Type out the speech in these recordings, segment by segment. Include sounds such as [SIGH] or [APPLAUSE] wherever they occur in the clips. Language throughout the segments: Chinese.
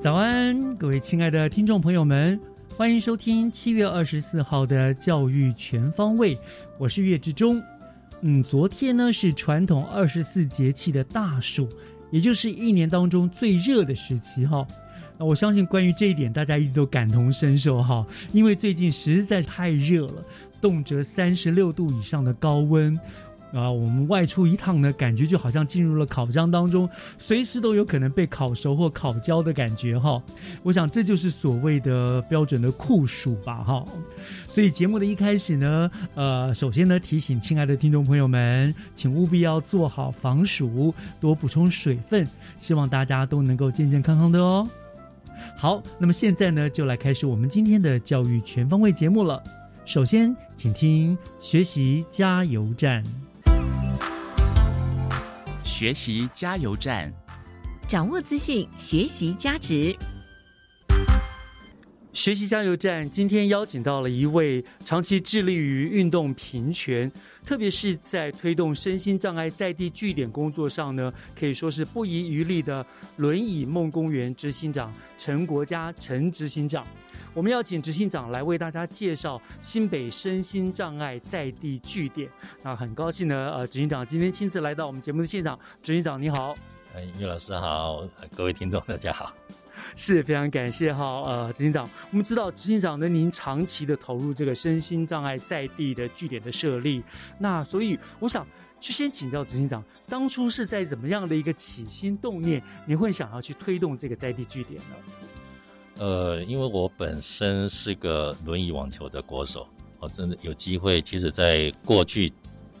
早安，各位亲爱的听众朋友们，欢迎收听七月二十四号的教育全方位，我是岳志忠。嗯，昨天呢是传统二十四节气的大暑，也就是一年当中最热的时期哈。那我相信关于这一点，大家一定都感同身受哈，因为最近实在太热了，动辄三十六度以上的高温。啊，我们外出一趟呢，感觉就好像进入了烤箱当中，随时都有可能被烤熟或烤焦的感觉哈。我想这就是所谓的标准的酷暑吧哈。所以节目的一开始呢，呃，首先呢提醒亲爱的听众朋友们，请务必要做好防暑，多补充水分，希望大家都能够健健康康的哦。好，那么现在呢，就来开始我们今天的教育全方位节目了。首先，请听学习加油站。学习加油站，掌握资讯，学习加值。学习加油站今天邀请到了一位长期致力于运动平权，特别是在推动身心障碍在地据点工作上呢，可以说是不遗余力的轮椅梦公园执行长陈国家陈执行长。我们要请执行长来为大家介绍新北身心障碍在地据点。那很高兴呢，呃，执行长今天亲自来到我们节目的现场。执行长你好，哎，于老师好，各位听众大家好。[LAUGHS] 是非常感谢哈，呃，执行长，我们知道执行长呢，您长期的投入这个身心障碍在地的据点的设立，那所以我想去先请教执行长，当初是在怎么样的一个起心动念，您会想要去推动这个在地据点呢？呃，因为我本身是个轮椅网球的国手，我真的有机会，其实在过去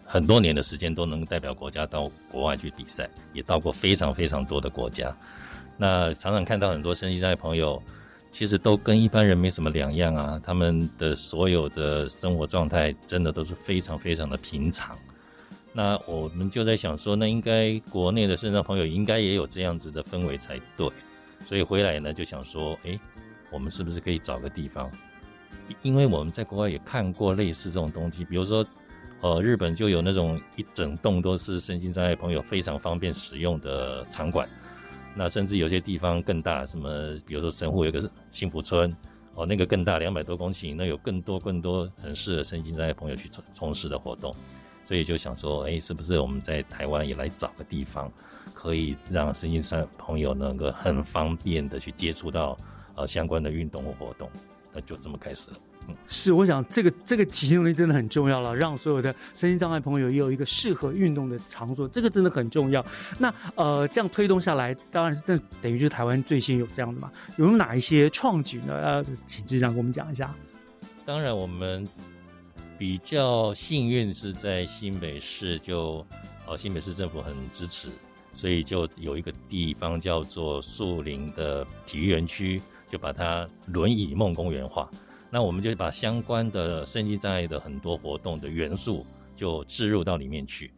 很多年的时间都能代表国家到国外去比赛，也到过非常非常多的国家。那常常看到很多身心障碍朋友，其实都跟一般人没什么两样啊。他们的所有的生活状态，真的都是非常非常的平常。那我们就在想说，那应该国内的身障朋友应该也有这样子的氛围才对。所以回来呢，就想说，哎，我们是不是可以找个地方？因为我们在国外也看过类似这种东西，比如说，呃，日本就有那种一整栋都是身心障碍朋友非常方便使用的场馆。那甚至有些地方更大，什么比如说神户有个幸福村，哦，那个更大，两百多公顷，那有更多更多很适合身心障碍朋友去从从事的活动，所以就想说，哎，是不是我们在台湾也来找个地方，可以让身心上朋友能够很方便的去接触到呃相关的运动或活动，那就这么开始了。嗯是，我想这个这个起心动力真的很重要了，让所有的身心障碍朋友也有一个适合运动的场所，这个真的很重要。那呃，这样推动下来，当然是那等于就是台湾最先有这样的嘛。有哪一些创举呢？呃，请局长跟我们讲一下。当然，我们比较幸运是在新北市，就呃新北市政府很支持，所以就有一个地方叫做树林的体育园区，就把它轮椅梦公园化。那我们就把相关的身心障碍的很多活动的元素就置入到里面去。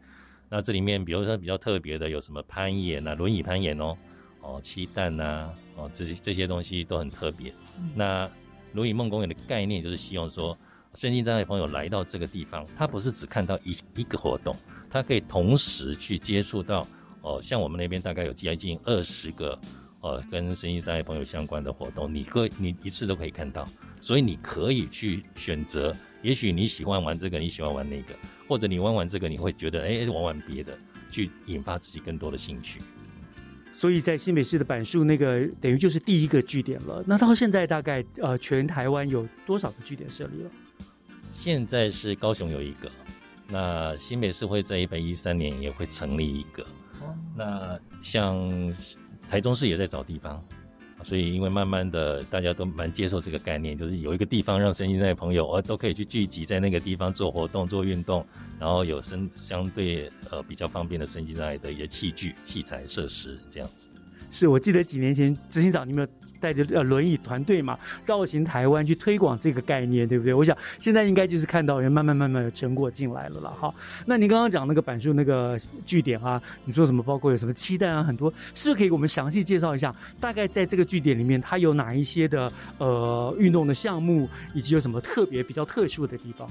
那这里面，比如说比较特别的有什么攀岩啊，轮椅攀岩哦，哦，气弹呐，哦，这些这些东西都很特别。那轮椅梦公园的概念就是希望说，身心障碍朋友来到这个地方，他不是只看到一一个活动，他可以同时去接触到哦，像我们那边大概有接近二十个，呃，跟身心障碍朋友相关的活动，你各你一次都可以看到，所以你可以去选择，也许你喜欢玩这个，你喜欢玩那个，或者你玩玩这个，你会觉得哎，玩玩别的，去引发自己更多的兴趣。所以在新北市的板树那个等于就是第一个据点了。那到现在大概呃全台湾有多少个据点设立了？现在是高雄有一个，那新北市会在一百一三年也会成立一个。那像台中市也在找地方，所以因为慢慢的大家都蛮接受这个概念，就是有一个地方让身心障碍朋友呃都可以去聚集在那个地方做活动、做运动，然后有身相对呃比较方便的身心障碍的一些器具、器材、设施这样子。是我记得几年前执行长你们带着呃轮椅团队嘛绕行台湾去推广这个概念，对不对？我想现在应该就是看到人慢慢慢慢有成果进来了了哈。那您刚刚讲那个板书那个据点啊，你说什么？包括有什么期待啊？很多是不是可以给我们详细介绍一下？大概在这个据点里面，它有哪一些的呃运动的项目，以及有什么特别比较特殊的地方？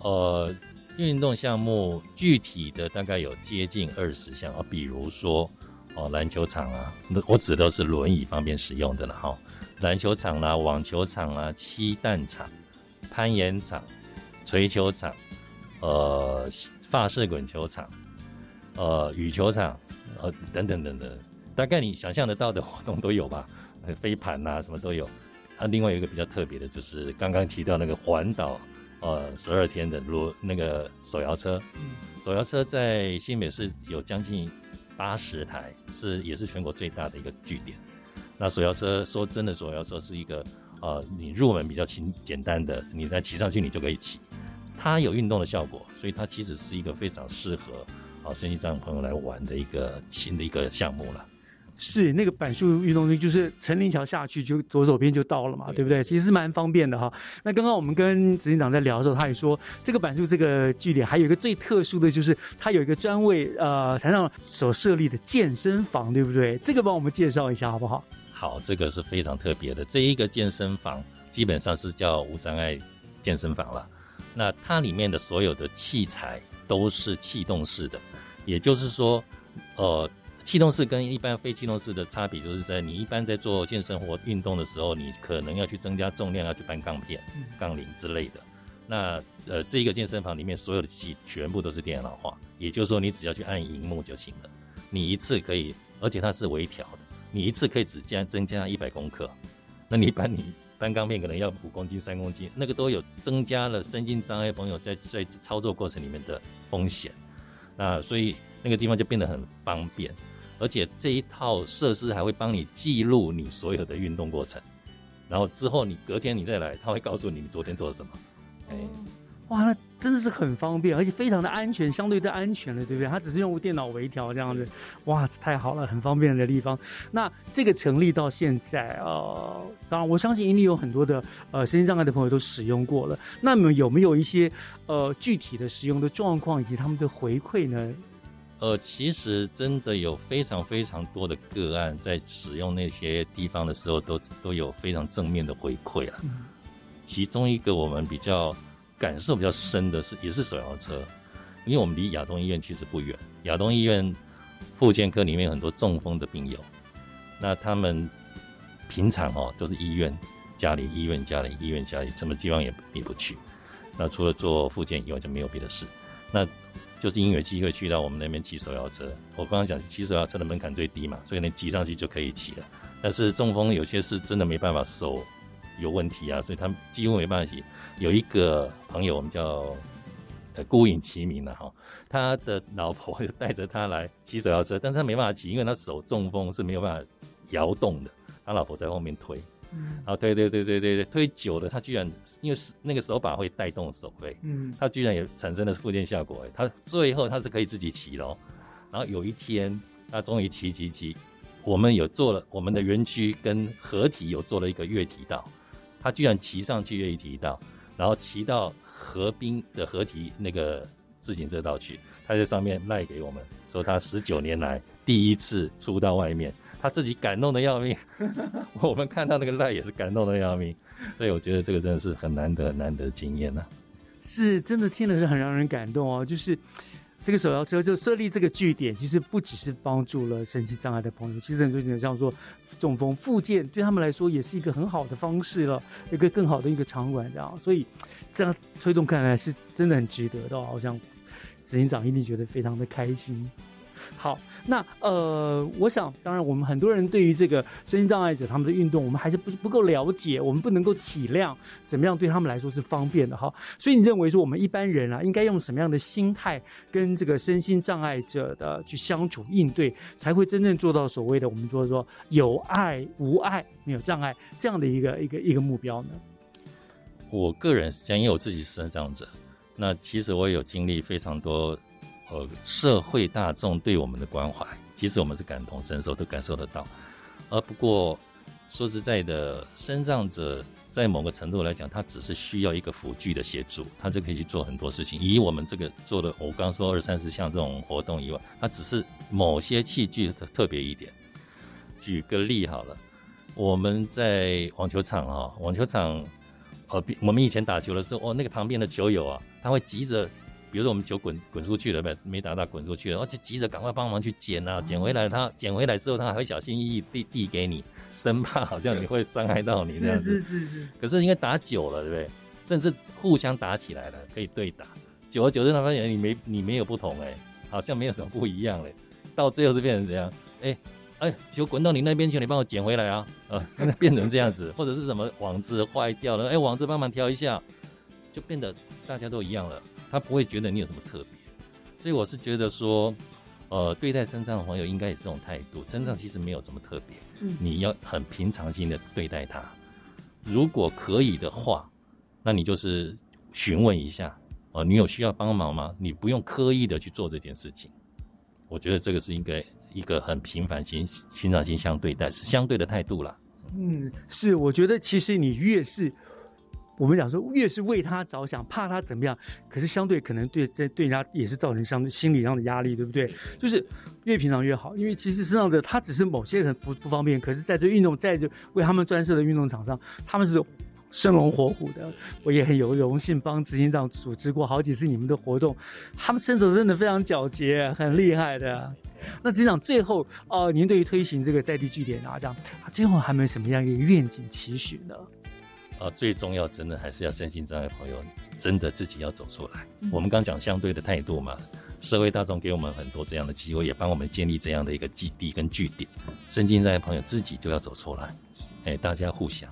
呃，运动项目具体的大概有接近二十项啊，比如说。哦，篮球场啊，那我指的都是轮椅方面使用的了哈。篮球场啦，网球场啦，漆弹场、攀岩场、锤球场，呃，发式滚球场，呃，羽球场，呃，等等等等，大概你想象得到的活动都有吧？飞盘呐，什么都有。啊，另外有一个比较特别的，就是刚刚提到那个环岛，呃，十二天的轮那个手摇车。手摇车在新北市有将近。八十台是也是全国最大的一个据点。那手摇车说真的，手摇车是一个呃，你入门比较轻简单的，你再骑上去你就可以骑。它有运动的效果，所以它其实是一个非常适合啊身心障碍朋友来玩的一个新的一个项目了。是那个板树运动区，就是陈林桥下去就左手边就到了嘛，对不对？其实蛮方便的哈。那刚刚我们跟执行长在聊的时候，他也说这个板树这个据点还有一个最特殊的就是它有一个专为呃残障所设立的健身房，对不对？这个帮我们介绍一下好不好？好，这个是非常特别的。这一个健身房基本上是叫无障碍健身房了。那它里面的所有的器材都是气动式的，也就是说，呃。气动式跟一般非气动式的差别，就是在你一般在做健身或运动的时候，你可能要去增加重量，要去搬杠片、杠铃之类的。那呃，这一个健身房里面所有的器全部都是电脑化，也就是说，你只要去按荧幕就行了。你一次可以，而且它是微调的，你一次可以只加增加一百公克。那你搬你搬钢片可能要五公斤、三公斤，那个都有增加了身心障碍朋友在在操作过程里面的风险。那所以那个地方就变得很方便。而且这一套设施还会帮你记录你所有的运动过程，然后之后你隔天你再来，他会告诉你你昨天做了什么。哎，哇，那真的是很方便，而且非常的安全，相对的安全了，对不对？它只是用电脑微调这样子，哇，太好了，很方便的地方。那这个成立到现在，呃，当然我相信一定有很多的呃身心障碍的朋友都使用过了。那么有没有一些呃具体的使用的状况以及他们的回馈呢？呃，其实真的有非常非常多的个案在使用那些地方的时候，都都有非常正面的回馈啊。其中一个我们比较感受比较深的是，也是手摇车，因为我们离亚东医院其实不远。亚东医院复健科里面有很多中风的病友，那他们平常哦都是医院家里医院家里医院家里，什么地方也也不去。那除了做复健以外，就没有别的事。那就是因为机会去到我们那边骑手摇车，我刚刚讲骑手摇车的门槛最低嘛，所以你骑上去就可以骑了。但是中风有些是真的没办法手有问题啊，所以他几乎没办法骑。有一个朋友，我们叫呃孤影齐名的哈，他的老婆就带着他来骑手摇车，但是他没办法骑，因为他手中风是没有办法摇动的，他老婆在后面推。啊，对对对对对对，推久了，它居然因为是那个手把会带动手背，嗯，它居然也产生了附件效果，哎，它最后它是可以自己骑喽。然后有一天，他终于骑骑骑，我们有做了我们的园区跟合体有做了一个越体道，他居然骑上去月体道，然后骑到河滨的合体那个自行车道去，他在上面赖给我们，说他十九年来第一次出到外面。他自己感动的要命，[LAUGHS] 我们看到那个赖也是感动的要命，所以我觉得这个真的是很难得、难得经验呐。是真的听的是很让人感动哦，就是这个手摇车就设立这个据点，其实不只是帮助了身心障碍的朋友，其实很多人像说中风复健，对他们来说也是一个很好的方式了，一个更好的一个场馆这样，所以这样推动看来是真的很值得的，好像执行长一定觉得非常的开心。好，那呃，我想，当然，我们很多人对于这个身心障碍者他们的运动，我们还是不不够了解，我们不能够体谅怎么样对他们来说是方便的哈。所以你认为说，我们一般人啊，应该用什么样的心态跟这个身心障碍者的去相处应对，才会真正做到所谓的我们说说有爱无爱没有障碍这样的一个一个一个目标呢？我个人是这样，因为我自己是身障者，那其实我有经历非常多。呃，社会大众对我们的关怀，其实我们是感同身受，都感受得到。而不过说实在的，身障者在某个程度来讲，他只是需要一个辅具的协助，他就可以去做很多事情。以我们这个做的，我刚说二三十项这种活动以外，它只是某些器具特特别一点。举个例好了，我们在网球场啊，网球场，呃，我们以前打球的时候，哦，那个旁边的球友啊，他会急着。比如说我们球滚滚出去了，没没打到滚出去了，而且急着赶快帮忙去捡啊，捡回来他捡回来之后，他还会小心翼翼递 [LAUGHS] 递给你，生怕好像你会伤害到你 [LAUGHS] 这样子。是是是。可是因为打久了，对不对？甚至互相打起来了，可以对打。久而久之，他发现你没你没有不同哎，好像没有什么不一样嘞。到最后是变成怎样？哎哎，球滚到你那边去，你帮我捡回来啊！呃，[LAUGHS] 变成这样子，或者是什么网子坏掉了，哎，网子帮忙挑一下，就变得大家都一样了。他不会觉得你有什么特别，所以我是觉得说，呃，对待身上的朋友应该也是这种态度。身上其实没有这么特别，嗯，你要很平常心的对待他。如果可以的话，那你就是询问一下，哦，你有需要帮忙吗？你不用刻意的去做这件事情。我觉得这个是应该一个很平凡心、平常心相对待，是相对的态度啦。嗯，是，我觉得其实你越是。我们讲说，越是为他着想，怕他怎么样，可是相对可能对在对人家也是造成相对心理上的压力，对不对？就是越平常越好，因为其实身上的他只是某些人不不方便，可是在这运动在这为他们专设的运动场上，他们是生龙活虎的。我也很有荣幸帮执行长组织过好几次你们的活动，他们身手真的非常矫捷，很厉害的。那执行长最后哦，您对于推行这个在地据点啊，这样最后还没有什么样一个愿景期许呢？啊，最重要真的还是要身心障碍朋友真的自己要走出来。我们刚讲相对的态度嘛，社会大众给我们很多这样的机会，也帮我们建立这样的一个基地跟据点。身心障碍朋友自己就要走出来，哎，大家互相。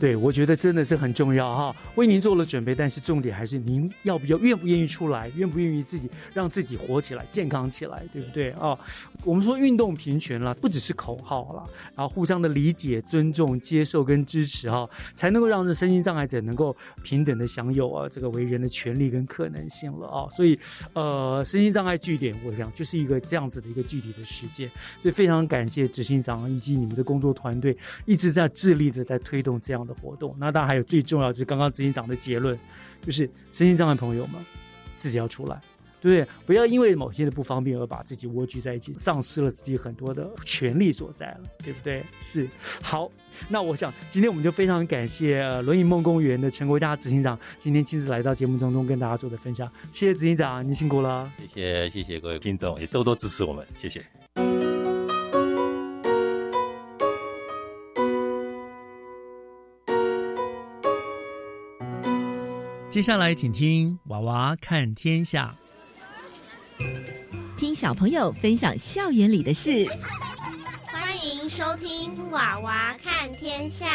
对，我觉得真的是很重要哈，为您做了准备，但是重点还是您要不要愿不愿意出来，愿不愿意自己让自己活起来、健康起来，对不对啊？我们说运动平权了，不只是口号了，然后互相的理解、尊重、接受跟支持哈，才能够让这身心障碍者能够平等的享有啊这个为人的权利跟可能性了啊。所以，呃，身心障碍据点，我想就是一个这样子的一个具体的实践。所以非常感谢执行长以及你们的工作团队一直在致力的在推动这样的。活动，那当然还有最重要就是刚刚执行长的结论，就是身心障碍朋友们自己要出来，对不对？不要因为某些的不方便而把自己蜗居在一起，丧失了自己很多的权利所在了，对不对？是好，那我想今天我们就非常感谢轮椅梦公园的陈国家执行长今天亲自来到节目当中跟大家做的分享，谢谢执行长，您辛苦了，谢谢谢谢各位听众，也多多支持我们，谢谢。接下来，请听《娃娃看天下》，听小朋友分享校园里的事。欢迎收听《娃娃看天下》，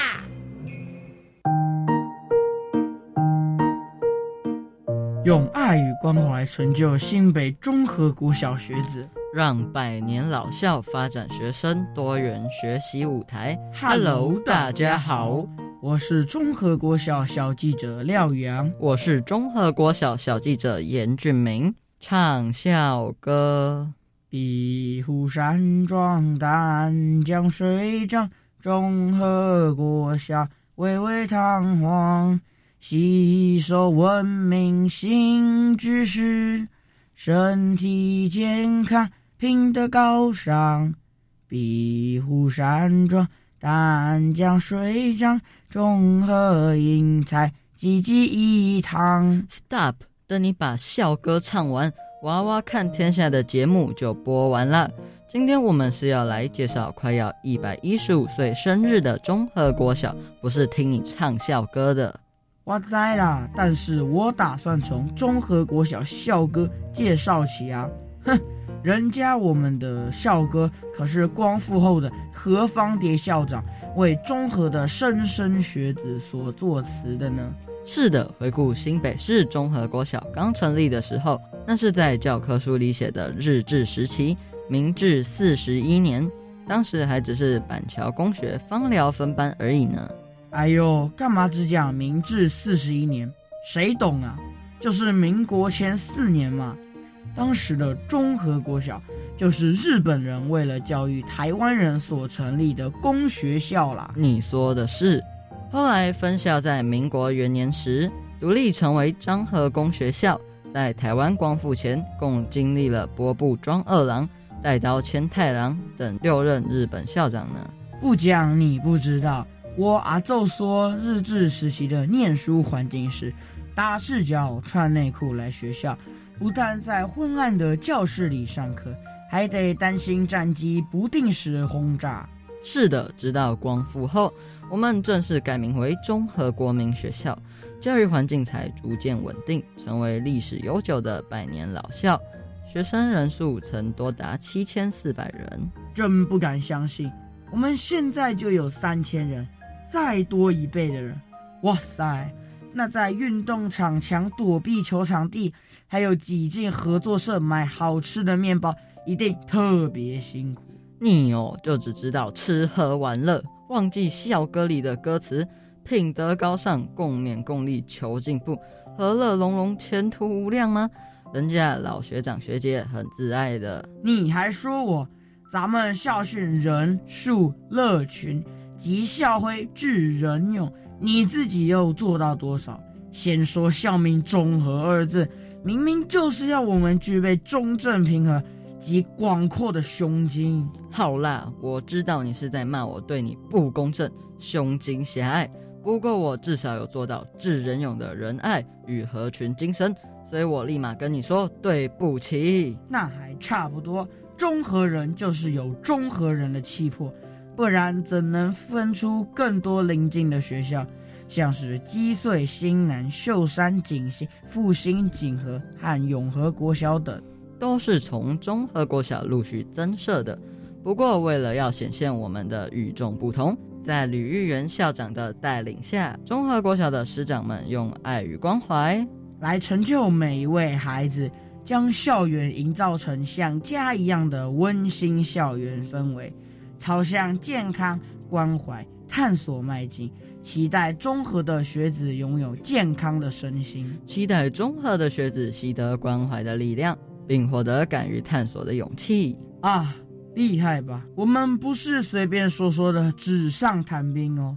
用爱与关怀成就新北中和国小学子，让百年老校发展学生多元学习舞台。Hello，大家好。我是中和国小小记者廖阳，我是中和国小小记者严俊明，唱校歌。壁虎山庄丹江水涨，中和国小巍巍堂皇，吸收文明新知识，身体健康品德高尚。壁虎山庄丹江水涨。中和英才济济一堂。Stop！等你把校歌唱完，娃娃看天下的节目就播完了。今天我们是要来介绍快要一百一十五岁生日的中和国小，不是听你唱校歌的。我在啦，但是我打算从中和国小校歌介绍起啊。哼，人家我们的校歌可是光复后的何方蝶校长为中和的莘莘学子所作词的呢。是的，回顾新北市中和国小刚成立的时候，那是在教科书里写的日治时期。明治四十一年，当时还只是板桥公学芳疗分班而已呢。哎呦，干嘛只讲明治四十一年？谁懂啊？就是民国前四年嘛。当时的中和国小就是日本人为了教育台湾人所成立的公学校啦。你说的是。后来分校在民国元年时独立成为漳和公学校，在台湾光复前共经历了波部庄二郎。带刀千太郎等六任日本校长呢？不讲你不知道。我阿奏说，日治时期的念书环境是打赤脚穿内裤来学校，不但在昏暗的教室里上课，还得担心战机不定时轰炸。是的，直到光复后，我们正式改名为中和国民学校，教育环境才逐渐稳定，成为历史悠久的百年老校。学生人数曾多达七千四百人，真不敢相信。我们现在就有三千人，再多一倍的人，哇塞！那在运动场墙躲避球场地，还有挤进合作社买好吃的面包，一定特别辛苦。你哦，就只知道吃喝玩乐，忘记校歌里的歌词：品德高尚，共勉共利，求进步，和乐融融，前途无量吗？人家老学长学姐很自爱的，你还说我？咱们校训人树乐群，集校徽致人勇，你自己又做到多少？先说校名中和二字，明明就是要我们具备中正平和及广阔的胸襟。好啦，我知道你是在骂我对你不公正，胸襟狭隘。不过我至少有做到智人勇的仁爱与合群精神。所以我立马跟你说对不起，那还差不多。中和人就是有中和人的气魄，不然怎能分出更多邻近的学校，像是基穗、新南、秀山、景兴、复兴、景和和永和国小等，都是从中和国小陆续增设的。不过为了要显现我们的与众不同，在吕玉元校长的带领下，中和国小的师长们用爱与关怀。来成就每一位孩子，将校园营造成像家一样的温馨校园氛围，朝向健康、关怀、探索迈进。期待中和的学子拥有健康的身心，期待中和的学子习得关怀的力量，并获得敢于探索的勇气。啊，厉害吧？我们不是随便说说的纸上谈兵哦，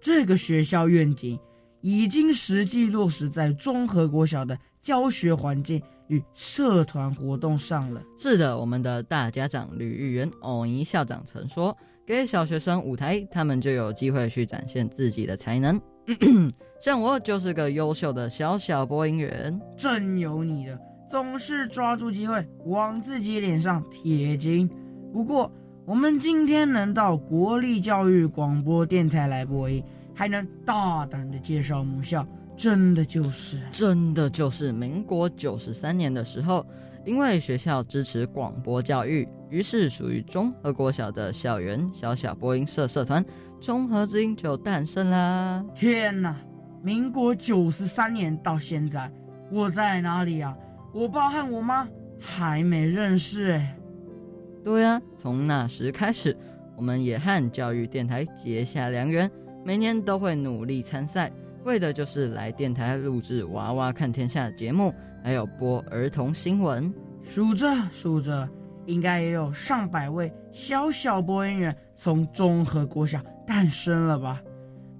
这个学校愿景。已经实际落实在综合国小的教学环境与社团活动上了。是的，我们的大家长吕玉元偶一校长曾说：“给小学生舞台，他们就有机会去展现自己的才能。[CLEARS THROAT] ”像我就是个优秀的小小播音员，真有你的，总是抓住机会往自己脸上贴金。不过，我们今天能到国立教育广播电台来播音。还能大胆的介绍母校，真的就是真的就是民国九十三年的时候，因为学校支持广播教育，于是属于中和国小的校园小小播音社社团中和之音就诞生啦。天哪，民国九十三年到现在，我在哪里啊？我爸和我妈还没认识哎。对啊，从那时开始，我们也和教育电台结下良缘。每年都会努力参赛，为的就是来电台录制《娃娃看天下》节目，还有播儿童新闻。数着数着，应该也有上百位小小播音员从综合国小诞生了吧？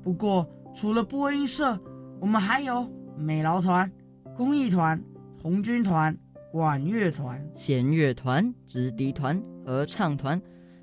不过，除了播音社，我们还有美劳团、公益团、红军团、管乐团、弦乐团、直笛团、合唱团。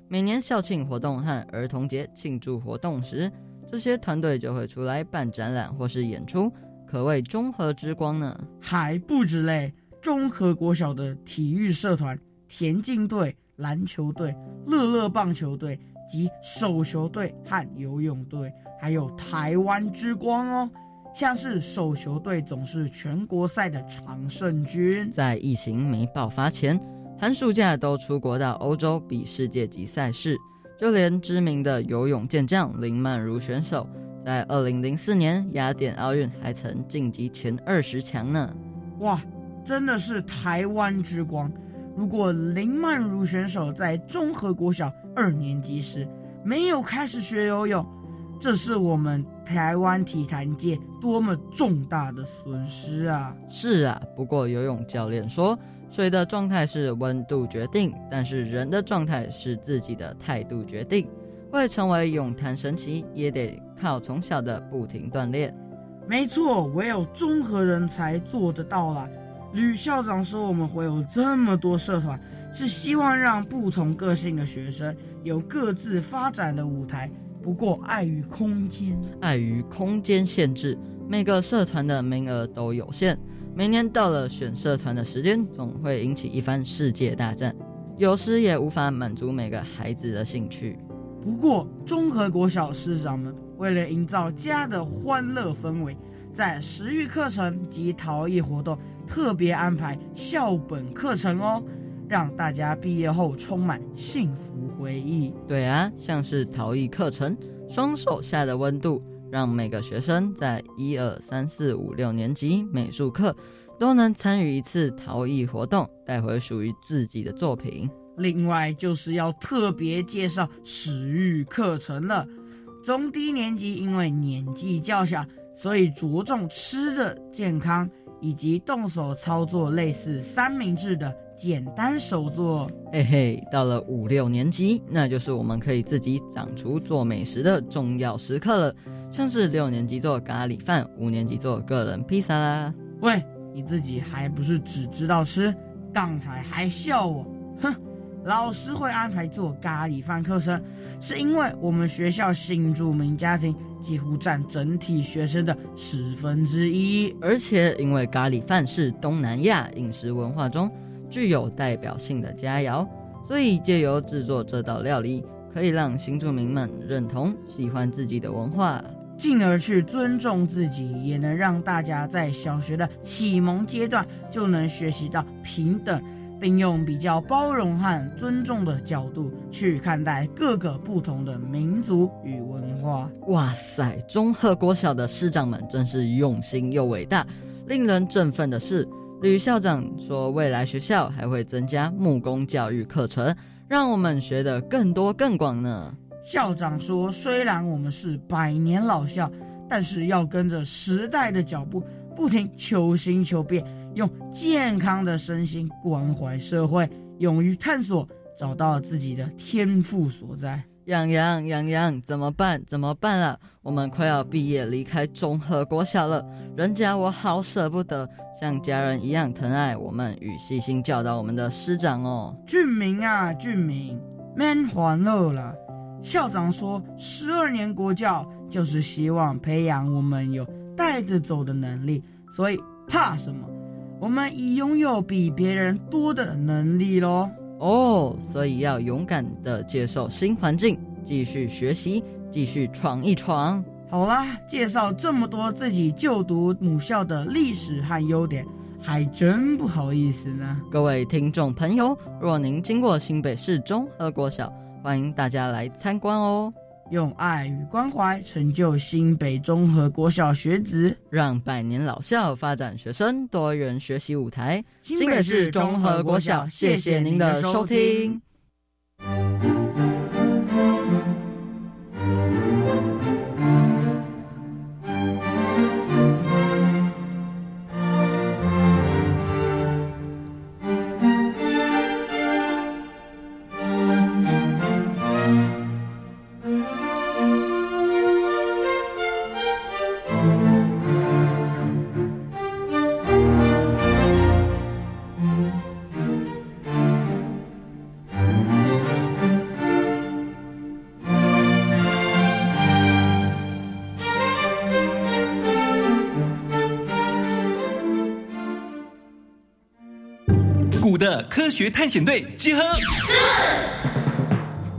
每年校庆活动和儿童节庆祝活动时，这些团队就会出来办展览或是演出，可谓中和之光呢。还不止嘞，中和国小的体育社团、田径队、篮球队、乐乐棒球队及手球队和游泳队，还有台湾之光哦。像是手球队总是全国赛的常胜军，在疫情没爆发前，寒暑假都出国到欧洲比世界级赛事。就连知名的游泳健将林曼如选手，在二零零四年雅典奥运还曾晋级前二十强呢。哇，真的是台湾之光！如果林曼如选手在综合国小二年级时没有开始学游泳，这是我们台湾体坛界多么重大的损失啊！是啊，不过游泳教练说。水的状态是温度决定，但是人的状态是自己的态度决定。会成为泳坛神奇，也得靠从小的不停锻炼。没错，唯有综合人才做得到了。吕校长说：“我们会有这么多社团，是希望让不同个性的学生有各自发展的舞台。不过，碍于空间，碍于空间限制，每个社团的名额都有限。”每年到了选社团的时间，总会引起一番世界大战，有时也无法满足每个孩子的兴趣。不过，综合国小师长们为了营造家的欢乐氛围，在食育课程及陶艺活动特别安排校本课程哦，让大家毕业后充满幸福回忆。对啊，像是陶艺课程，双手下的温度。让每个学生在一二三四五六年级美术课都能参与一次陶艺活动，带回属于自己的作品。另外就是要特别介绍食育课程了。中低年级因为年纪较小，所以着重吃的健康以及动手操作类似三明治的简单手作。嘿嘿，到了五六年级，那就是我们可以自己长出做美食的重要时刻了。像是六年级做咖喱饭，五年级做个人披萨啦。喂，你自己还不是只知道吃？刚才还笑我，哼！老师会安排做咖喱饭课程，是因为我们学校新住民家庭几乎占整体学生的十分之一，而且因为咖喱饭是东南亚饮食文化中具有代表性的佳肴，所以借由制作这道料理，可以让新住民们认同、喜欢自己的文化。进而去尊重自己，也能让大家在小学的启蒙阶段就能学习到平等，并用比较包容和尊重的角度去看待各个不同的民族与文化。哇塞，中和国小的师长们真是用心又伟大，令人振奋的是，吕校长说，未来学校还会增加木工教育课程，让我们学得更多更广呢。校长说：“虽然我们是百年老校，但是要跟着时代的脚步，不停求新求变，用健康的身心关怀社会，勇于探索，找到自己的天赋所在。”洋洋洋洋，怎么办？怎么办啊？我们快要毕业，离开中和国小了。人家我好舍不得，像家人一样疼爱我们与细心教导我们的师长哦。俊明啊，俊明，免欢乐了。校长说：“十二年国教就是希望培养我们有带着走的能力，所以怕什么？我们已拥有比别人多的能力喽。哦，所以要勇敢的接受新环境，继续学习，继续闯一闯。好啦，介绍这么多自己就读母校的历史和优点，还真不好意思呢。各位听众朋友，若您经过新北市中和国小。”欢迎大家来参观哦！用爱与关怀成就新北综合国小学子，让百年老校发展学生多元学习舞台。新北市综合国小，谢谢您的收听。科学探险队集合。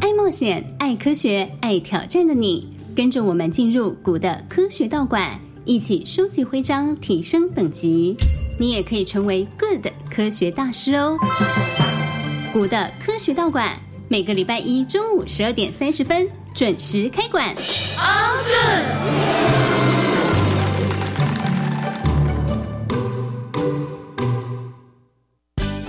爱冒险、爱科学、爱挑战的你，跟着我们进入古的科学道馆，一起收集徽章，提升等级。你也可以成为 Good 科学大师哦。古的科学道馆每个礼拜一中午十二点三十分准时开馆。All good。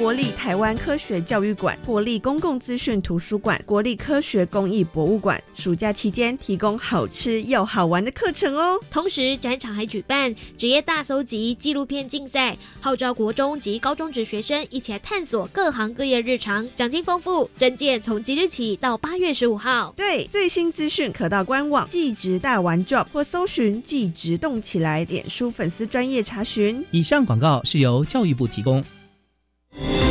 国立台湾科学教育馆、国立公共资讯图书馆、国立科学工艺博物馆，暑假期间提供好吃又好玩的课程哦。同时，展场还举办职业大搜集纪录片竞赛，号召国中及高中职学生一起来探索各行各业日常，奖金丰富。证件从即日起到八月十五号。对，最新资讯可到官网“技职大玩 Job” 或搜寻“技职动起来”脸书粉丝专业查询。以上广告是由教育部提供。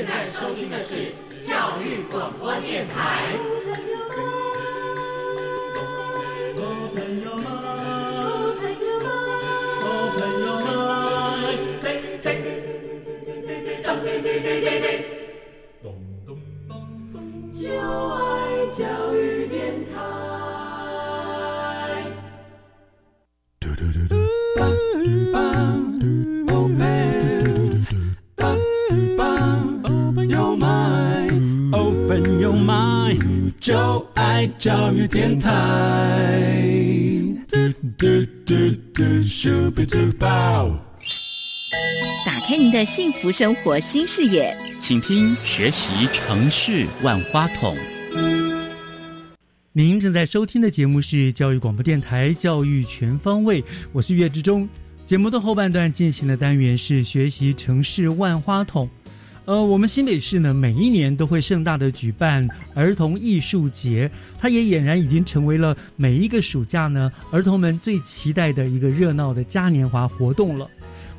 现在收听的是教育广播电台。就爱教育电台。就爱教育电台。打开您的幸福生活新视野，请听学习城市万花筒。您正在收听的节目是教育广播电台《教育全方位》，我是岳志忠。节目的后半段进行的单元是学习城市万花筒。呃，我们新北市呢，每一年都会盛大的举办儿童艺术节，它也俨然已经成为了每一个暑假呢儿童们最期待的一个热闹的嘉年华活动了。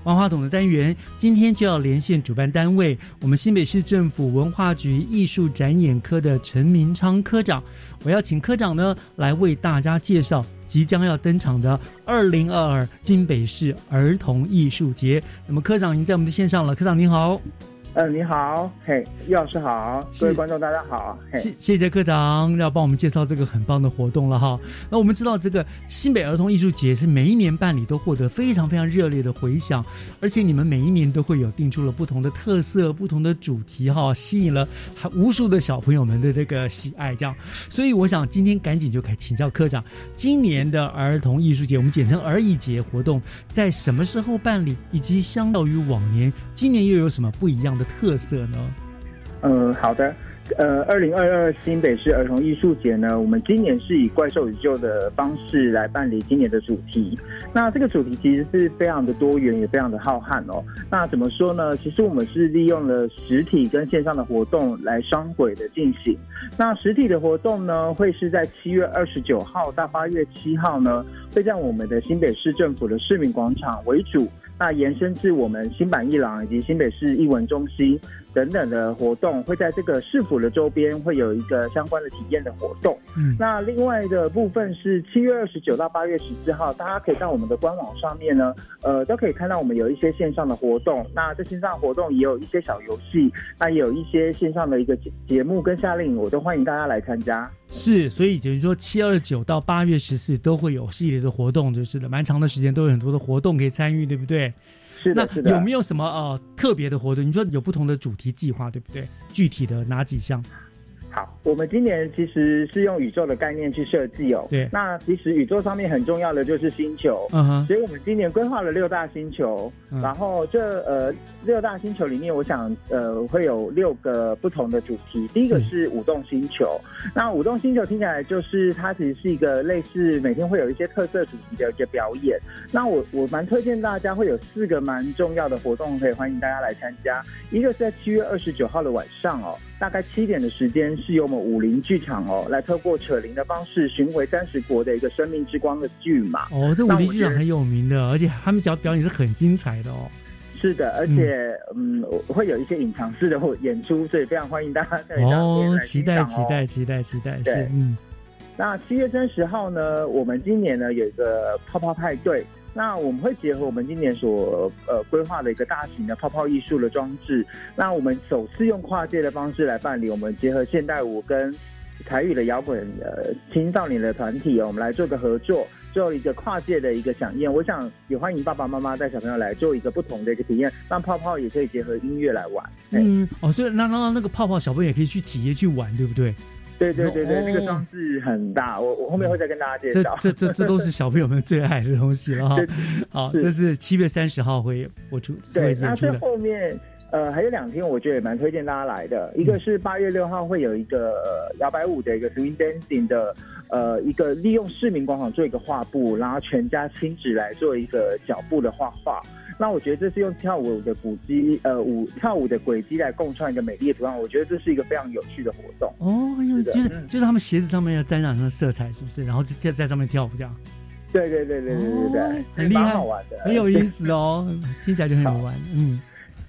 万花筒的单元今天就要连线主办单位，我们新北市政府文化局艺术展演科的陈明昌科长，我要请科长呢来为大家介绍即将要登场的二零二二新北市儿童艺术节。那么科长已经在我们的线上了，科长您好。嗯，你好，嘿，易老师好，各位观众大家好，谢谢谢科长要帮我们介绍这个很棒的活动了哈。那我们知道这个新北儿童艺术节是每一年办理都获得非常非常热烈的回响，而且你们每一年都会有定出了不同的特色、不同的主题哈，吸引了无数的小朋友们的这个喜爱，这样。所以我想今天赶紧就开请教科长，今年的儿童艺术节，我们简称儿艺节活动在什么时候办理，以及相较于往年，今年又有什么不一样的？特色呢？嗯，好的。呃，二零二二新北市儿童艺术节呢，我们今年是以怪兽与救的方式来办理今年的主题。那这个主题其实是非常的多元，也非常的浩瀚哦。那怎么说呢？其实我们是利用了实体跟线上的活动来双轨的进行。那实体的活动呢，会是在七月二十九号到八月七号呢，会在我们的新北市政府的市民广场为主。那延伸至我们新版艺廊以及新北市艺文中心。等等的活动，会在这个市府的周边会有一个相关的体验的活动。嗯，那另外的部分是七月二十九到八月十四号，大家可以到我们的官网上面呢，呃，都可以看到我们有一些线上的活动。那这线上活动也有一些小游戏，那也有一些线上的一个节节目跟夏令营，我都欢迎大家来参加。是，所以就是说七二九到八月十四都会有系列的活动，就是的，蛮长的时间都有很多的活动可以参与，对不对？是的，是的。有没有什么呃特别的活动？你说有不同的主题计划，对不对？具体的哪几项？好，我们今年其实是用宇宙的概念去设计哦。对。那其实宇宙上面很重要的就是星球，嗯哼。所以我们今年规划了六大星球，然后这呃六大星球里面，我想呃会有六个不同的主题。第一个是舞动星球，那舞动星球听起来就是它其实是一个类似每天会有一些特色主题的一个表演。那我我蛮推荐大家会有四个蛮重要的活动，可以欢迎大家来参加。一个是在七月二十九号的晚上哦，大概七点的时间。是由我们武林剧场哦，来透过扯铃的方式巡回三十国的一个生命之光的剧嘛。哦，这武林剧场很有名的，而且他们讲表演是很精彩的哦。是的，而且嗯，会有一些隐藏式的演出，所以非常欢迎大家可以哦，期待期待期待期待是嗯。那七月三十号呢，我们今年呢有一个泡泡派对。那我们会结合我们今年所呃规划的一个大型的泡泡艺术的装置，那我们首次用跨界的方式来办理，我们结合现代舞跟台语的摇滚呃青少年的团体，我们来做个合作，做一个跨界的一个响应。我想也欢迎爸爸妈妈带小朋友来做一个不同的一个体验，让泡泡也可以结合音乐来玩。嗯，哦，所以那那那个泡泡小朋友也可以去体验去玩，对不对？对对对对，那个装置很大，我我后面会再跟大家介绍。这这这这都是小朋友们最爱的东西了哈。[LAUGHS] 好，这是七月三十号会播出。对，那是后面呃还有两天，我觉得也蛮推荐大家来的。一个是八月六号会有一个摇摆舞的一个 swing dancing 的呃一个利用市民广场做一个画布，然后全家亲子来做一个脚步的画画。那我觉得这是用跳舞的古迹，呃，舞跳舞的轨迹来共创一个美丽的图案。我觉得这是一个非常有趣的活动哦，就是就是他们鞋子上面要沾染上那色彩，是不是？然后就在在上面跳舞这样。对对对对对对对，很厉害，好玩的，很有意思哦，听起来就很好玩，嗯。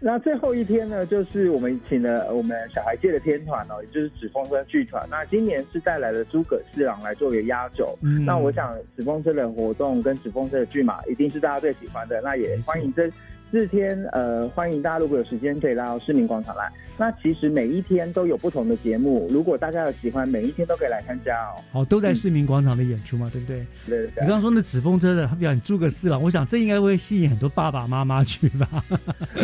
那最后一天呢，就是我们请了我们小孩界的天团哦，也就是纸风车剧团。那今年是带来了诸葛四郎来作为压轴。那我想纸风车的活动跟纸风车的剧码，一定是大家最喜欢的。那也欢迎这。四天，呃，欢迎大家如果有时间可以来到市民广场来。那其实每一天都有不同的节目，如果大家有喜欢，每一天都可以来参加哦。好，都在市民广场的演出嘛，对不对？对对。你刚刚说那纸风车的，他表演诸葛四郎，我想这应该会吸引很多爸爸妈妈去吧？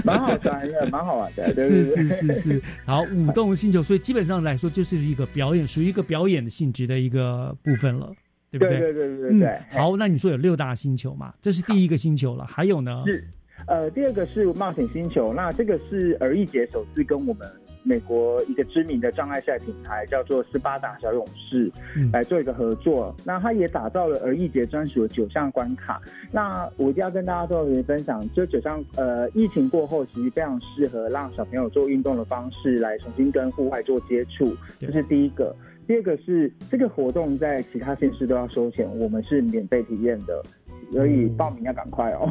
蛮好玩的，蛮好玩的。是是是是。好，舞动星球，所以基本上来说就是一个表演，属于一个表演的性质的一个部分了，对不对？对对对对对。好，那你说有六大星球嘛？这是第一个星球了，还有呢？是。呃，第二个是冒险星球，那这个是儿艺节首次跟我们美国一个知名的障碍赛品牌叫做斯巴达小勇士来做一个合作。那他也打造了儿艺节专属的九项关卡。那我一定要跟大家做一分享，这九项呃，疫情过后其实非常适合让小朋友做运动的方式来重新跟户外做接触，这是第一个。第二个是这个活动在其他县市都要收钱，我们是免费体验的。所以报名要赶快哦，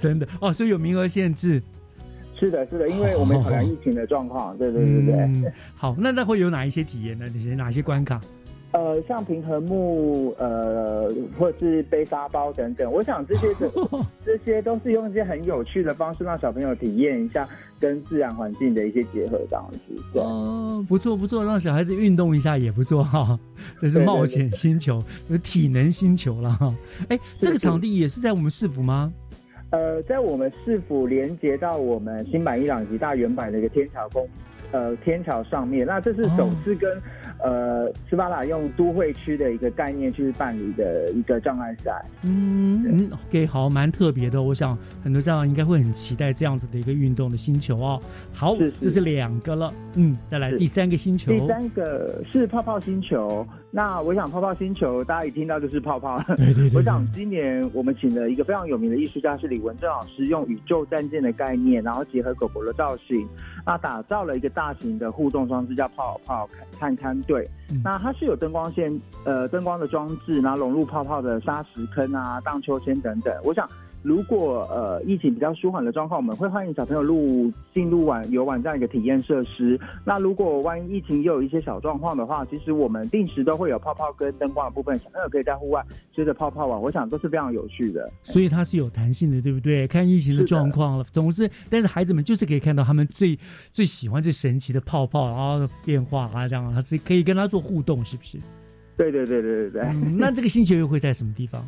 真的哦，所以有名额限制。是的，是的，因为我们考量疫情的状况，对对对对。好，那那会有哪一些体验呢？哪些哪些关卡？呃，像平衡木，呃，或者是背沙包等等，我想这些的 [LAUGHS] 这些都是用一些很有趣的方式，让小朋友体验一下跟自然环境的一些结合，这样子。哦，不错不错，让小孩子运动一下也不错哈。[LAUGHS] 这是冒险星球，体能星球了哈。哎，这个场地也是在我们市府吗？呃，在我们市府连接到我们新版伊朗及大圆版的一个天桥公。呃，天桥上面，那这是首次跟呃斯巴达用都会区的一个概念去办理的一个障碍赛。嗯嗯，OK，好，蛮特别的。我想很多家长应该会很期待这样子的一个运动的星球哦。好，这是两个了。嗯，再来第三个星球。第三个是泡泡星球。那我想泡泡星球，大家一听到就是泡泡。对对对。我想今年我们请了一个非常有名的艺术家是李文正老师，用宇宙战舰的概念，然后结合狗狗的造型，那打造了一个大型的互动装置，叫泡泡看看队。那它是有灯光线，呃，灯光的装置，然后融入泡泡的沙石坑啊、荡秋千等等。我想。如果呃疫情比较舒缓的状况，我们会欢迎小朋友入进入玩游玩这样一个体验设施。那如果万一疫情又有一些小状况的话，其实我们定时都会有泡泡跟灯光的部分，小朋友可以在户外追着泡泡玩，我想都是非常有趣的。所以它是有弹性的，对不对？看疫情的状况了，总之，但是孩子们就是可以看到他们最最喜欢最神奇的泡泡，然后变化啊这样，他是可以跟他做互动，是不是？对对对对对对。那这个星球又会在什么地方？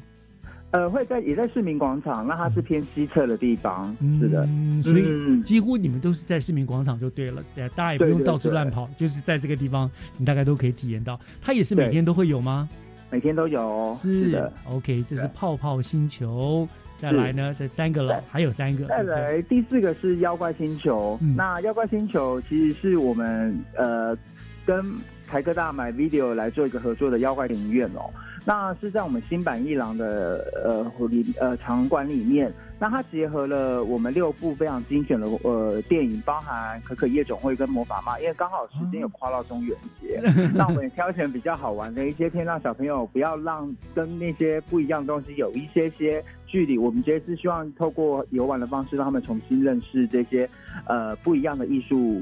呃，会在也在市民广场，那它是偏西侧的地方，是的，所以几乎你们都是在市民广场就对了，对，大家也不用到处乱跑，就是在这个地方，你大概都可以体验到。它也是每天都会有吗？每天都有，是的。OK，这是泡泡星球。再来呢，这三个了，还有三个。再来第四个是妖怪星球。那妖怪星球其实是我们呃跟台科大买 video 来做一个合作的妖怪电影院哦。那是在我们新版一郎的呃里呃场馆里面，那它结合了我们六部非常精选的呃电影，包含《可可夜总会》跟《魔法妈》，因为刚好时间有跨到中元节，[LAUGHS] 那我们也挑选比较好玩的一些片，让小朋友不要让跟那些不一样的东西有一些些距离。我们这次希望透过游玩的方式，让他们重新认识这些呃不一样的艺术。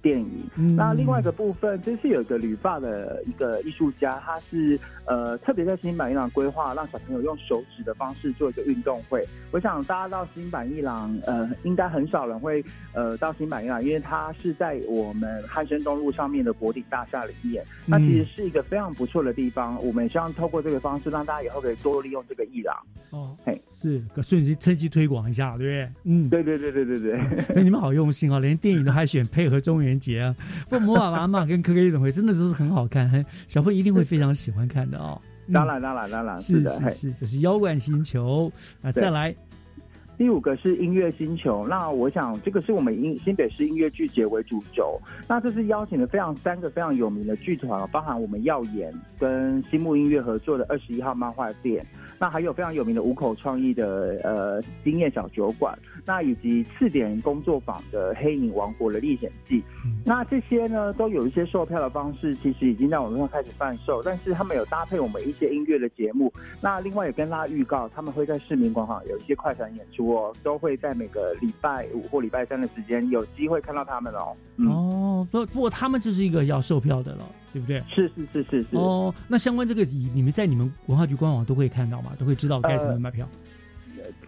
电影，那另外一个部分，这是有一个旅发的一个艺术家，他是呃特别在新版伊朗规划，让小朋友用手指的方式做一个运动会。我想大家到新版伊朗，呃，应该很少人会呃到新版伊朗，因为它是在我们汉生东路上面的国鼎大厦里面，那其实是一个非常不错的地方。我们希望透过这个方式，让大家以后可以多利用这个伊朗。哦，嘿，是顺机趁机推广一下，对不对？嗯，对对对对对对。那 [LAUGHS] 你们好用心哦，连电影都还选配合中元。节啊，[LAUGHS] 不魔法妈妈跟可可夜总会真的都是很好看，小朋友一定会非常喜欢看的哦。当然，当然，当然，是是是，这是妖怪星球。那再来第五个是音乐星球。那我想这个是我们音新北市音乐剧节为主轴。那这是邀请了非常三个非常有名的剧团，包含我们耀眼跟新木音乐合作的二十一号漫画店。那还有非常有名的五口创意的呃经验小酒馆，那以及次点工作坊的黑影王国的历险记，那这些呢都有一些售票的方式，其实已经在网络上开始贩售，但是他们有搭配我们一些音乐的节目。那另外也跟大家预告，他们会在市民广场有一些快闪演出哦，都会在每个礼拜五或礼拜三的时间有机会看到他们哦。哦，不不过他们这是一个要售票的了。对不对？是是是是是哦。那相关这个，你你们在你们文化局官网都会看到嘛？都会知道该怎么买票。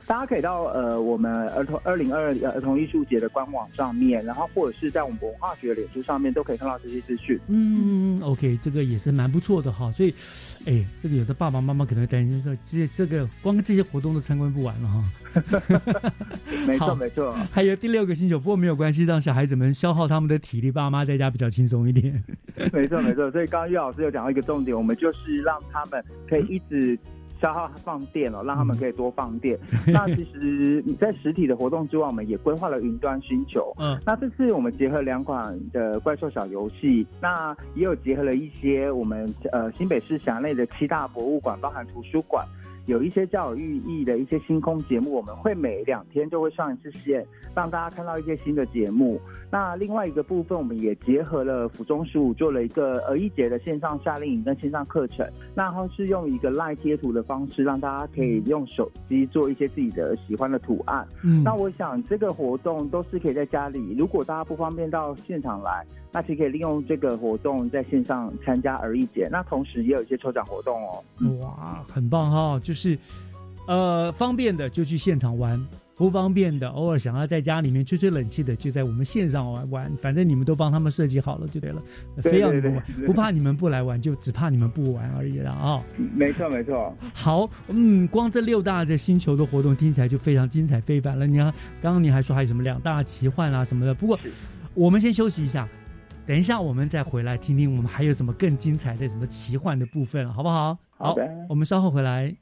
大家可以到呃我们儿童二零二二儿童艺术节的官网上面，然后或者是在我们文化局的脸书上面都可以看到这些资讯。嗯，OK，这个也是蛮不错的哈。所以，哎，这个有的爸爸妈妈可能担心说，这这个光这些活动都参观不完了哈。[LAUGHS] 没错没错。还有第六个星球，不过没有关系，让小孩子们消耗他们的体力，爸妈在家比较轻松一点。没错没错。所以刚刚岳老师有讲到一个重点，我们就是让他们可以一直。消耗放电哦，让他们可以多放电。[LAUGHS] 那其实你在实体的活动之外，我们也规划了云端星球。嗯，那这次我们结合两款的怪兽小游戏，那也有结合了一些我们呃新北市辖内的七大博物馆，包含图书馆。有一些较有寓意的一些星空节目，我们会每两天就会上一次线，让大家看到一些新的节目。那另外一个部分，我们也结合了府中十五做了一个儿一节的线上夏令营跟线上课程，然后是用一个赖贴图的方式，让大家可以用手机做一些自己的喜欢的图案。嗯，那我想这个活动都是可以在家里，如果大家不方便到现场来。那其实可以利用这个活动在线上参加儿一节，那同时也有一些抽奖活动哦。哇，很棒哈！就是，呃，方便的就去现场玩，不方便的偶尔想要在家里面吹吹冷气的，就在我们线上玩玩。反正你们都帮他们设计好了就对了，非要你们玩，不怕你们不来玩，就只怕你们不玩而已了啊！没错没错。好，嗯，光这六大的星球的活动听起来就非常精彩非凡了。你看，刚刚你还说还有什么两大奇幻啊什么的，不过我们先休息一下。等一下，我们再回来听听，我们还有什么更精彩的、什么奇幻的部分，好不好？好的，我们稍后回来。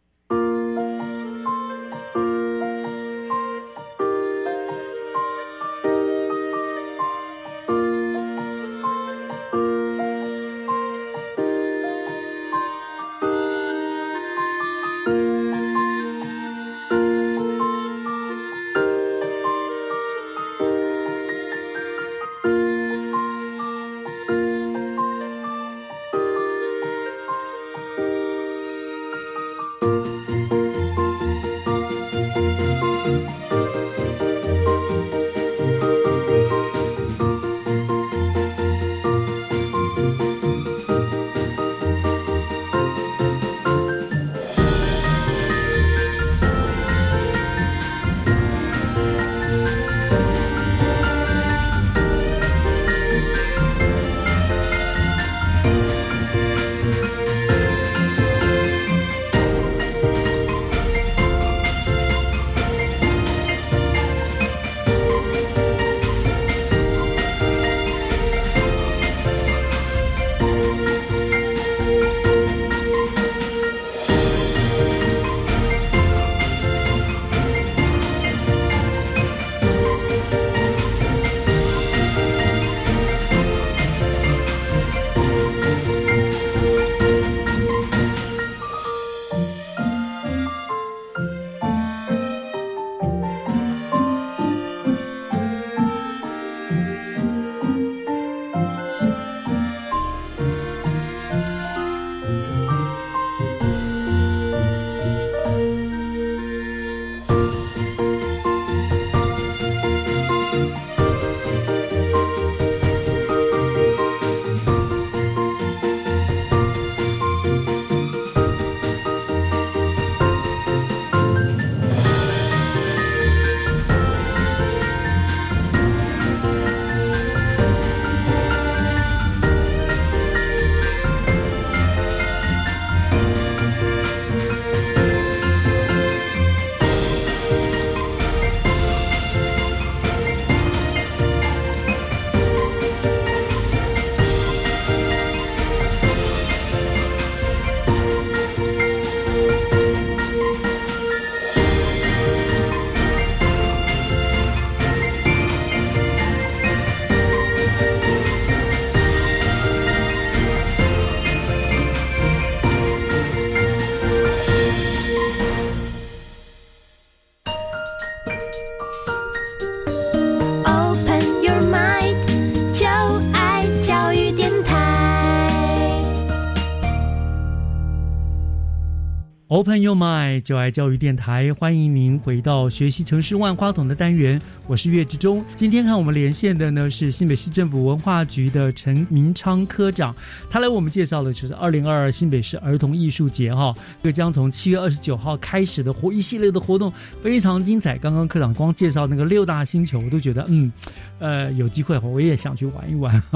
Open Your Mind，就爱教育电台，欢迎您回到学习城市万花筒的单元，我是岳志忠。今天和我们连线的呢是新北市政府文化局的陈明昌科长，他来为我们介绍的就是二零二二新北市儿童艺术节哈，这将从七月二十九号开始的活一系列的活动非常精彩。刚刚科长光介绍那个六大星球，我都觉得嗯，呃，有机会我也想去玩一玩。[LAUGHS]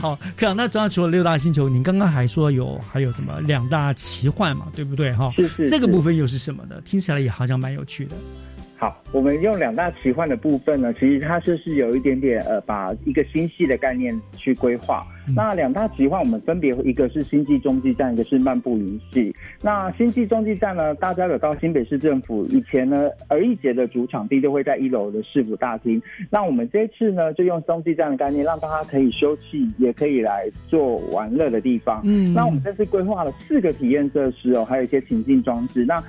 好，科长，那主要除了六大星球，您刚刚还说有还有什么两大奇幻嘛，对不对？对哈，是是，这个部分又是什么呢？听起来也好像蛮有趣的。好，我们用两大奇幻的部分呢，其实它就是有一点点呃，把一个星系的概念去规划。那两大奇幻，我们分别一个是星际中继站，一个是漫步云系。那星际中继站呢，大家有到新北市政府以前呢，儿艺节的主场地就会在一楼的市府大厅。那我们这次呢，就用中继站的概念，让大家可以休憩，也可以来做玩乐的地方。嗯，那我们这次规划了四个体验设施哦，还有一些情境装置。那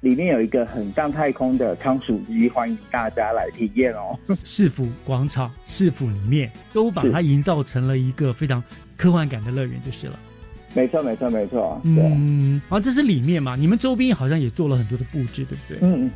里面有一个很像太空的仓鼠机，欢迎大家来体验哦。市府广场、市府里面都把它营造成了一个非常科幻感的乐园，就是了。没错，没错，没错。嗯，啊，这是里面嘛？你们周边好像也做了很多的布置，对不对？嗯，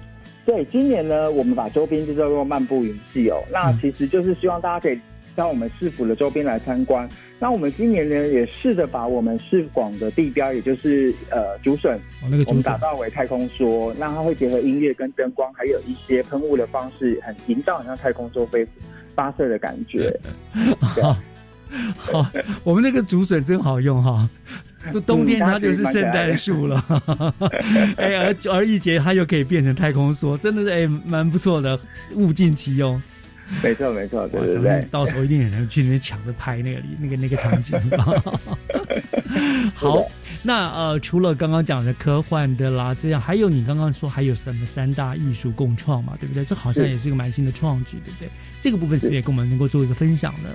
对。今年呢，我们把周边就叫做漫步云系哦。那其实就是希望大家可以到我们市府的周边来参观。那我们今年呢，也试着把我们市广的地标，也就是呃竹笋，我们打造为太空梭。那它会结合音乐跟灯光，还有一些喷雾的方式，很营造很像太空梭飞发射的感觉。[LAUGHS] 好，[LAUGHS] 好，我们那个竹笋真好用哈，[LAUGHS] 就冬天它就是圣诞树了。哎，而而一节它又可以变成太空梭，真的是哎蛮不错的，物尽其用。[LAUGHS] 没错，没错，对对对，到时候一定有人去那边抢着拍那个 [LAUGHS] 那个那个场景。[LAUGHS] 好，那呃，除了刚刚讲的科幻的啦，这样还有你刚刚说还有什么三大艺术共创嘛，对不对？这好像也是一个蛮新的创举，对不对？这个部分是不是也跟我们能够做一个分享呢？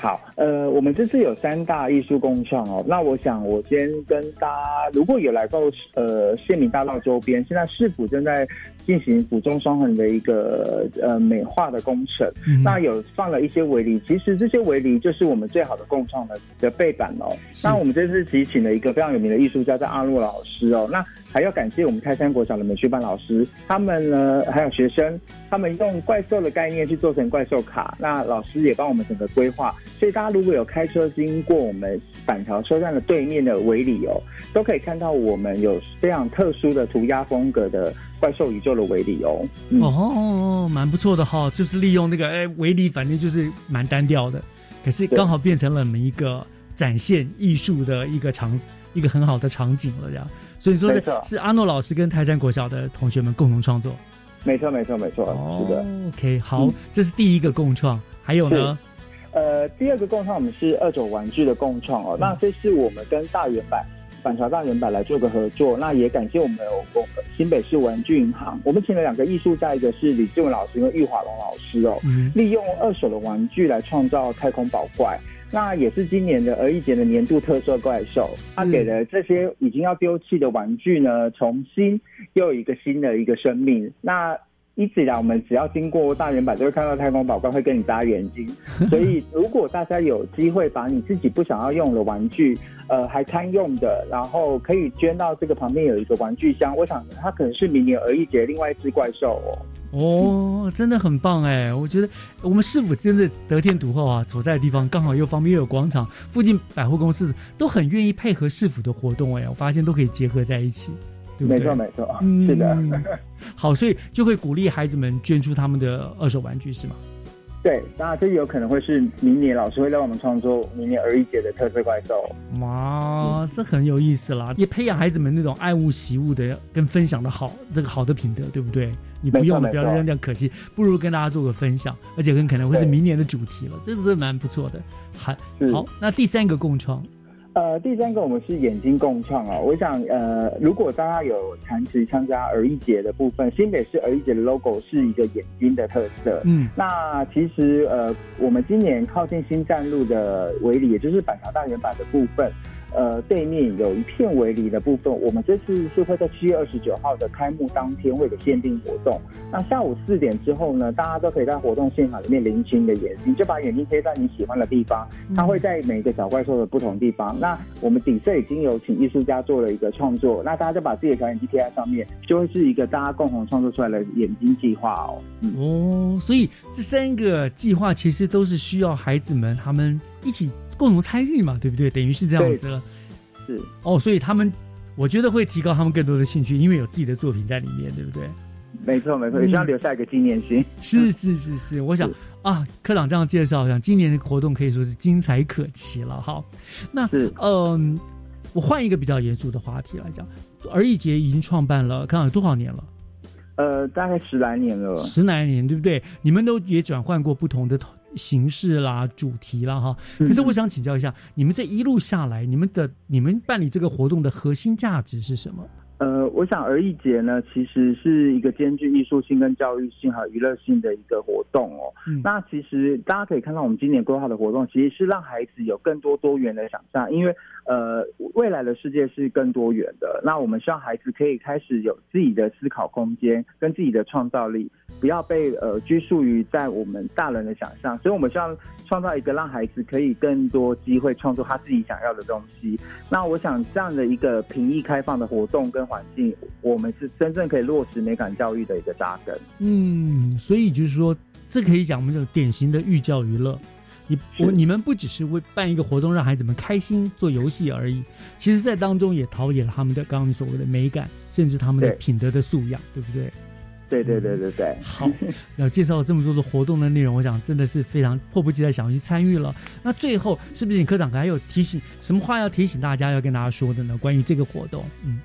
好，呃，我们这次有三大艺术共创哦。那我想，我先跟大家，如果有来到呃县民大道周边，现在市府正在进行府中双横的一个呃美化的工程。那有放了一些围篱，其实这些围篱就是我们最好的共创的的背板哦。那我们这次其实请了一个非常有名的艺术家，叫阿洛老师哦。那还要感谢我们泰山国小的美术班老师，他们呢还有学生，他们用怪兽的概念去做成怪兽卡，那老师也帮我们整个规划，所以大家如果有开车经过我们板桥车站的对面的围里哦，都可以看到我们有非常特殊的涂鸦风格的怪兽宇宙的围里哦。哦，蛮不错的哈，就是利用那个哎围里，反正就是蛮单调的，可是刚好变成了我们一个展现艺术的一个场，一个很好的场景了，这样。所以说，是是阿诺老师跟泰山国小的同学们共同创作。没错，没错，没错，是的。OK，好，这是第一个共创，还有呢？呃，第二个共创，我们是二手玩具的共创哦。那这是我们跟大圆板、板桥大圆板来做个合作。那也感谢我们有新北市玩具银行，我们请了两个艺术家，一个是李志文老师跟玉华龙老师哦，利用二手的玩具来创造太空宝怪。那也是今年的儿艺节的年度特色怪兽，他给了这些已经要丢弃的玩具呢，重新又有一个新的一个生命。那一直以来，我们只要经过大圆板，就会看到太空宝怪会跟你眨眼睛。[LAUGHS] 所以，如果大家有机会把你自己不想要用的玩具，呃，还堪用的，然后可以捐到这个旁边有一个玩具箱，我想它可能是明年而一节另外一只怪兽哦。哦，真的很棒哎！我觉得我们市府真的得天独厚啊，所在的地方刚好又方便又有广场，附近百货公司都很愿意配合市府的活动哎，我发现都可以结合在一起，对不对？没错没错，是的。[LAUGHS] 好，所以就会鼓励孩子们捐出他们的二手玩具，是吗？对，那这有可能会是明年老师会让我们创作明年儿一节的特色怪兽。哇，这很有意思啦！也培养孩子们那种爱物惜物的跟分享的好这个好的品德，对不对？你不用的不要扔掉，可惜，不如跟大家做个分享，而且很可能会是明年的主题了，这是蛮不错的。还，好，那第三个共创。呃，第三个我们是眼睛共创啊。我想，呃，如果大家有长期参加儿艺节的部分，新北市儿艺节的 logo 是一个眼睛的特色。嗯，那其实，呃，我们今年靠近新站路的围里，也就是板桥大圆板的部分，呃对面有一片围篱的部分，我们这次是会在七月二十九号的开幕当天会有限定活动。那下午四点之后呢，大家都可以在活动现场里面领取你的眼睛，就把眼睛贴在你喜欢的地方，它会在每个小怪兽的不同地方。那我们底色已经有请艺术家做了一个创作，那大家就把自己的小眼睛贴在上面，就会是一个大家共同创作出来的眼睛计划哦。哦，所以这三个计划其实都是需要孩子们他们一起共同参与嘛，对不对？等于是这样子了。是哦，所以他们我觉得会提高他们更多的兴趣，因为有自己的作品在里面，对不对？没错，没错，也需要留下一个纪念性。是是是是，我想啊，科长这样介绍，想今年的活动可以说是精彩可期了。好，那嗯，我换一个比较严肃的话题来讲，儿艺节已经创办了，看有多少年了？呃，大概十来年了，十来年，对不对？你们都也转换过不同的形式啦、主题啦，哈。可是我想请教一下，你们这一路下来，你们的你们办理这个活动的核心价值是什么？呃，我想儿艺节呢，其实是一个兼具艺术性跟教育性和娱乐性的一个活动哦。那其实大家可以看到，我们今年规划的活动，其实是让孩子有更多多元的想象，因为呃，未来的世界是更多元的。那我们希望孩子可以开始有自己的思考空间跟自己的创造力，不要被呃拘束于在我们大人的想象。所以我们希望创造一个让孩子可以更多机会创作他自己想要的东西。那我想这样的一个平易开放的活动跟环境，我们是真正可以落实美感教育的一个扎根。嗯，所以就是说，这可以讲我们这种典型的寓教于乐。你我你们不只是为办一个活动让孩子们开心做游戏而已，其实在当中也陶冶了他们的刚刚你所谓的美感，甚至他们的品德的素养，对不对？对对对对对。好，那介绍了这么多的活动的内容，我想真的是非常迫不及待想要去参与了。那最后是不是请科长还有提醒什么话要提醒大家要跟大家说的呢？关于这个活动，嗯。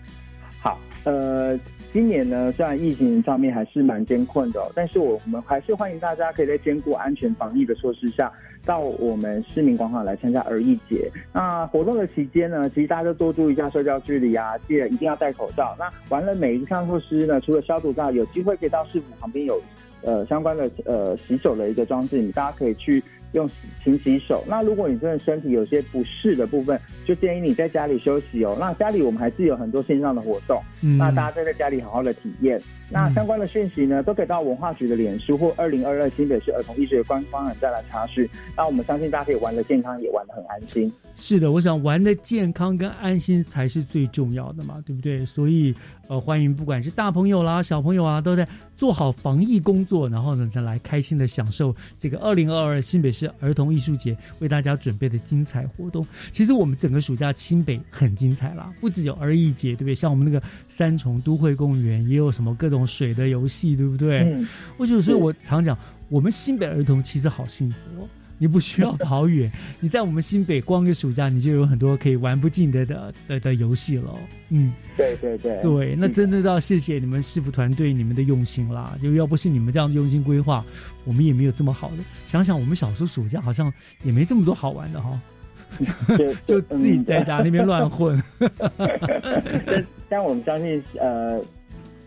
好，呃，今年呢，虽然疫情上面还是蛮艰困的，但是我们还是欢迎大家可以在兼顾安全防疫的措施下，到我们市民广场来参加儿艺节。那活动的期间呢，其实大家都多注意一下社交距离啊，记得一定要戴口罩。那完了每一项措施呢，除了消毒之外，有机会可以到市府旁边有呃相关的呃洗手的一个装置，你大家可以去。用勤洗手。那如果你真的身体有些不适的部分，就建议你在家里休息哦。那家里我们还是有很多线上的活动，那大家在在家里好好的体验。那相关的讯息呢，都可以到文化局的脸书或二零二二新北市儿童医学官方网站来查询。那我们相信大家可以玩的健康，也玩的很安心。是的，我想玩的健康跟安心才是最重要的嘛，对不对？所以呃，欢迎不管是大朋友啦、小朋友啊，都在做好防疫工作，然后呢，再来开心的享受这个二零二二新北市儿童艺术节为大家准备的精彩活动。其实我们整个暑假新北很精彩啦，不只有儿艺节，对不对？像我们那个三重都会公园也有什么各种水的游戏，对不对？嗯，我觉得，所以我常讲，我们新北儿童其实好幸福哦。你不需要跑远，你在我们新北光个暑假，你就有很多可以玩不尽的的的的游戏了。嗯，对对对，对，那真的要谢谢你们师傅团队你们的用心啦。就要不是你们这样用心规划，我们也没有这么好的。想想我们小时候暑假好像也没这么多好玩的哈，[LAUGHS] [LAUGHS] 就自己在家那边乱混。[LAUGHS] 但我们相信，呃，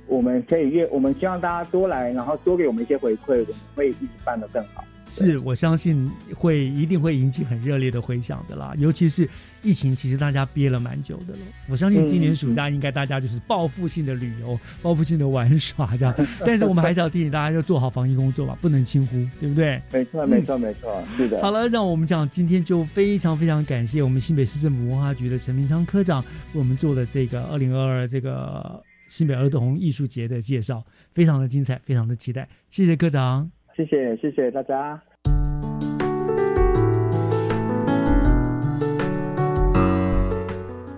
我们可以越，我们希望大家多来，然后多给我们一些回馈，我们会一直办得更好。是我相信会一定会引起很热烈的回响的啦，尤其是疫情，其实大家憋了蛮久的了。我相信今年暑假应该大家就是报复性的旅游、[LAUGHS] 报复性的玩耍这样。[LAUGHS] 但是我们还是要提醒大家要做好防疫工作吧，不能轻忽，对不对？没错，没错，没错，是的。好了，让我们讲今天就非常非常感谢我们新北市政府文化局的陈明昌科长为我们做的这个二零二二这个新北儿童艺术节的介绍，非常的精彩，非常的期待。谢谢科长。谢谢谢谢大家，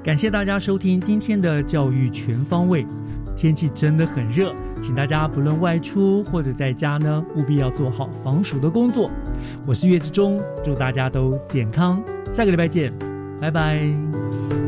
感谢大家收听今天的教育全方位。天气真的很热，请大家不论外出或者在家呢，务必要做好防暑的工作。我是岳志忠，祝大家都健康，下个礼拜见，拜拜。